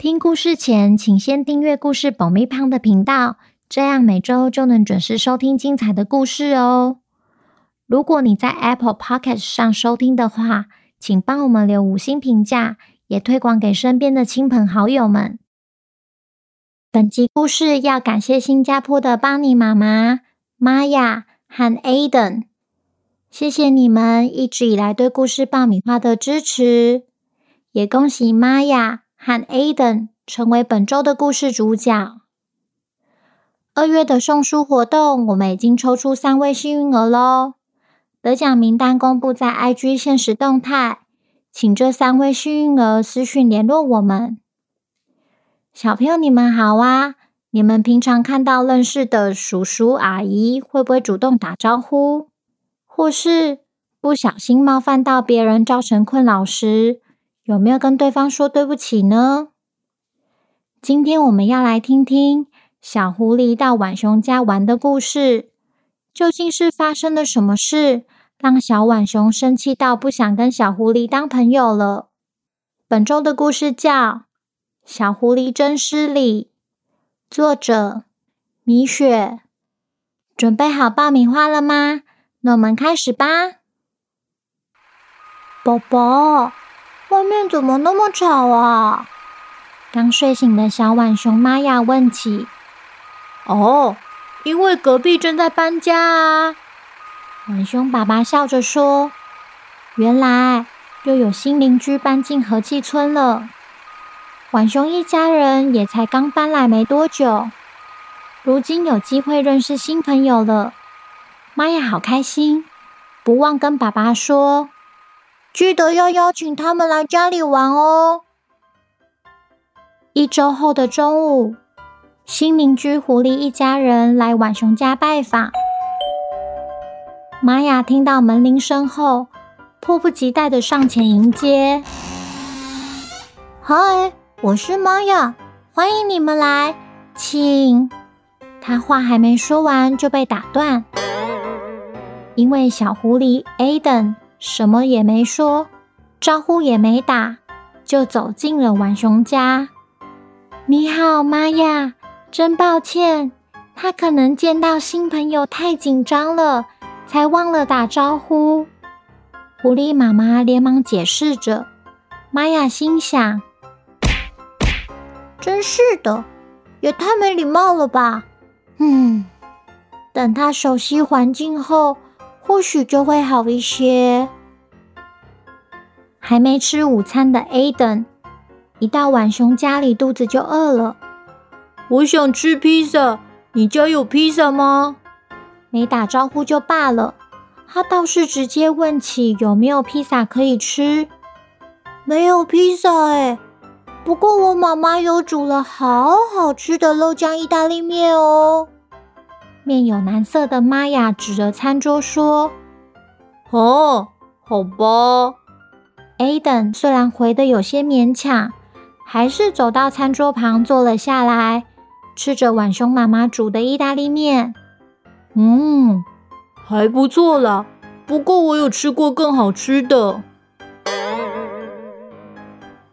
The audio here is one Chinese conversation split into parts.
听故事前，请先订阅故事保密胖的频道，这样每周就能准时收听精彩的故事哦。如果你在 Apple Podcast 上收听的话，请帮我们留五星评价，也推广给身边的亲朋好友们。本集故事要感谢新加坡的邦尼妈妈、玛雅和 Aden，谢谢你们一直以来对故事爆米花的支持，也恭喜玛雅。和 Aiden 成为本周的故事主角。二月的送书活动，我们已经抽出三位幸运儿喽！得奖名单公布在 IG 限时动态，请这三位幸运儿私讯联络我们。小朋友，你们好啊！你们平常看到认识的叔叔阿姨，会不会主动打招呼？或是不小心冒犯到别人，造成困扰时，有没有跟对方说对不起呢？今天我们要来听听小狐狸到浣熊家玩的故事。究竟是发生了什么事，让小浣熊生气到不想跟小狐狸当朋友了？本周的故事叫《小狐狸真失礼》，作者米雪。准备好爆米花了吗？那我们开始吧，宝宝。外面怎么那么吵啊？刚睡醒的小浣熊玛雅问起。哦，因为隔壁正在搬家啊。浣熊爸爸笑着说：“原来又有新邻居搬进和气村了。浣熊一家人也才刚搬来没多久，如今有机会认识新朋友了。玛雅好开心，不忘跟爸爸说。”记得要邀请他们来家里玩哦。一周后的中午，新邻居狐狸一家人来浣熊家拜访。玛雅听到门铃声后，迫不及待的上前迎接。嗨，我是玛雅，欢迎你们来，请。她话还没说完就被打断，因为小狐狸 Aden。什么也没说，招呼也没打，就走进了浣熊家。你好，玛雅，真抱歉，他可能见到新朋友太紧张了，才忘了打招呼。狐狸妈妈连忙解释着。玛雅心想：真是的，也太没礼貌了吧。嗯，等他熟悉环境后。或许就会好一些。还没吃午餐的 Aiden，一到晚熊家里，肚子就饿了。我想吃披萨，你家有披萨吗？没打招呼就罢了，他倒是直接问起有没有披萨可以吃。没有披萨哎，不过我妈妈有煮了好好吃的肉酱意大利面哦。面有难色的玛雅指着餐桌说：“哦，好吧。”Aiden 虽然回的有些勉强，还是走到餐桌旁坐了下来，吃着晚熊妈妈煮的意大利面。嗯，还不错啦。不过我有吃过更好吃的。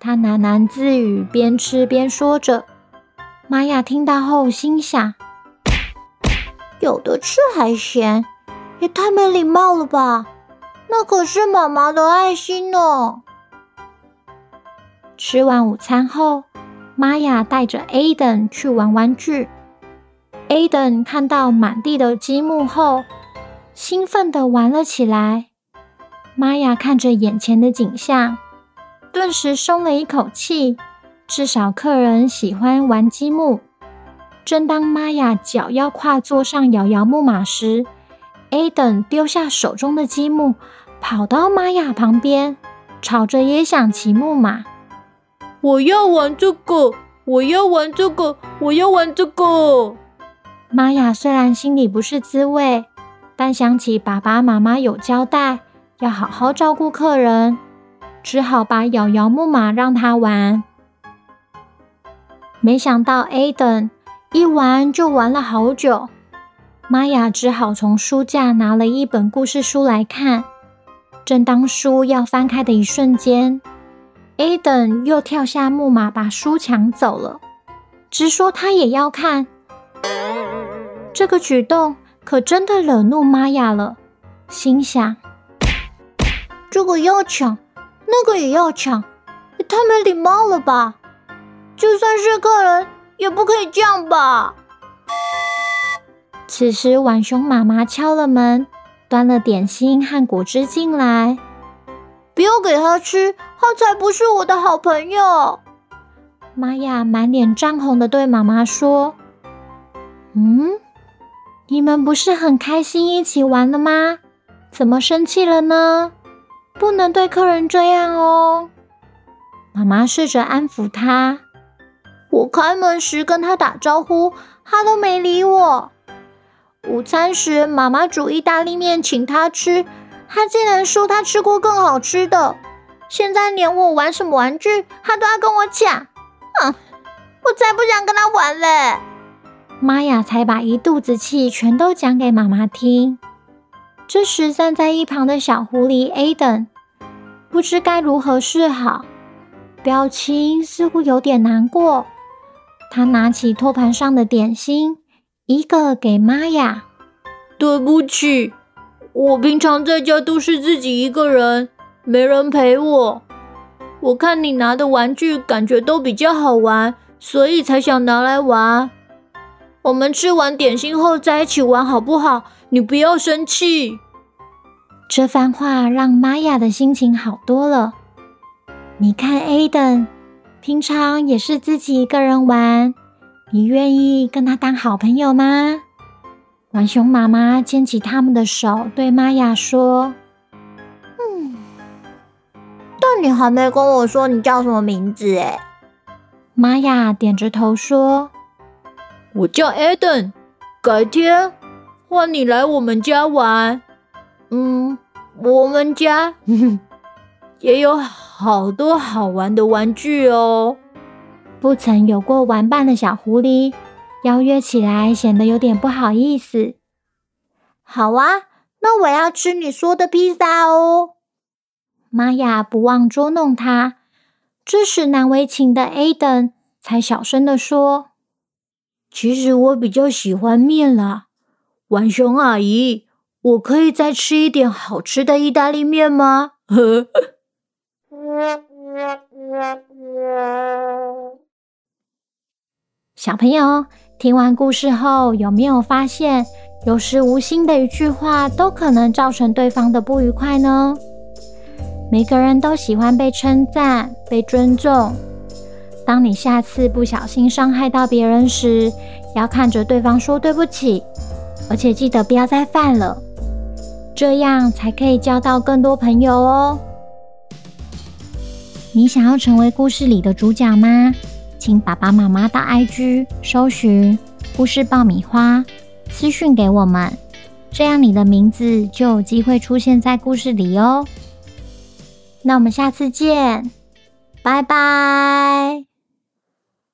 他喃喃自语，边吃边说着。玛雅听到后心想。有的吃还嫌，也太没礼貌了吧！那可是妈妈的爱心呢。吃完午餐后，玛雅带着 Aiden 去玩玩具。Aiden 看到满地的积木后，兴奋地玩了起来。玛雅看着眼前的景象，顿时松了一口气，至少客人喜欢玩积木。正当玛雅脚要跨坐上摇摇木马时，Aiden 丢下手中的积木，跑到玛雅旁边，吵着也想骑木马。我要玩这个，我要玩这个，我要玩这个。玛雅虽然心里不是滋味，但想起爸爸妈妈有交代要好好照顾客人，只好把摇摇木马让他玩。没想到 Aiden 一玩就玩了好久，玛雅只好从书架拿了一本故事书来看。正当书要翻开的一瞬间，Aiden 又跳下木马把书抢走了，直说他也要看。这个举动可真的惹怒玛雅了，心想：这个要抢，那个也要抢，也太没礼貌了吧！就算是客人，也不可以这样吧。此时，浣熊妈妈敲了门，端了点心和果汁进来。不要给他吃，他才不是我的好朋友。玛雅满脸涨红的对妈妈说：“嗯。”你们不是很开心一起玩了吗？怎么生气了呢？不能对客人这样哦。妈妈试着安抚他。我开门时跟他打招呼，他都没理我。午餐时妈妈煮意大利面请他吃，他竟然说他吃过更好吃的。现在连我玩什么玩具，他都要跟我抢。哼，我才不想跟他玩嘞。玛雅才把一肚子气全都讲给妈妈听。这时，站在一旁的小狐狸 A 等不知该如何是好，表情似乎有点难过。他拿起托盘上的点心，一个给玛雅。对不起，我平常在家都是自己一个人，没人陪我。我看你拿的玩具感觉都比较好玩，所以才想拿来玩。我们吃完点心后再一起玩好不好？你不要生气。这番话让玛雅的心情好多了。你看，Aiden 平常也是自己一个人玩，你愿意跟他当好朋友吗？浣熊妈妈牵起他们的手，对玛雅说：“嗯，但你还没跟我说你叫什么名字诶。”玛雅点着头说。我叫 Aiden，改天换你来我们家玩。嗯，我们家 也有好多好玩的玩具哦。不曾有过玩伴的小狐狸邀约起来，显得有点不好意思。好啊，那我要吃你说的披萨哦。玛雅不忘捉弄他，这时难为情的 Aiden 才小声的说。其实我比较喜欢面啦，浣熊阿姨，我可以再吃一点好吃的意大利面吗？小朋友，听完故事后，有没有发现有时无心的一句话都可能造成对方的不愉快呢？每个人都喜欢被称赞、被尊重。当你下次不小心伤害到别人时，要看着对方说对不起，而且记得不要再犯了，这样才可以交到更多朋友哦。你想要成为故事里的主角吗？请爸爸妈妈到 IG 搜寻“故事爆米花”，私讯给我们，这样你的名字就有机会出现在故事里哦。那我们下次见，拜拜。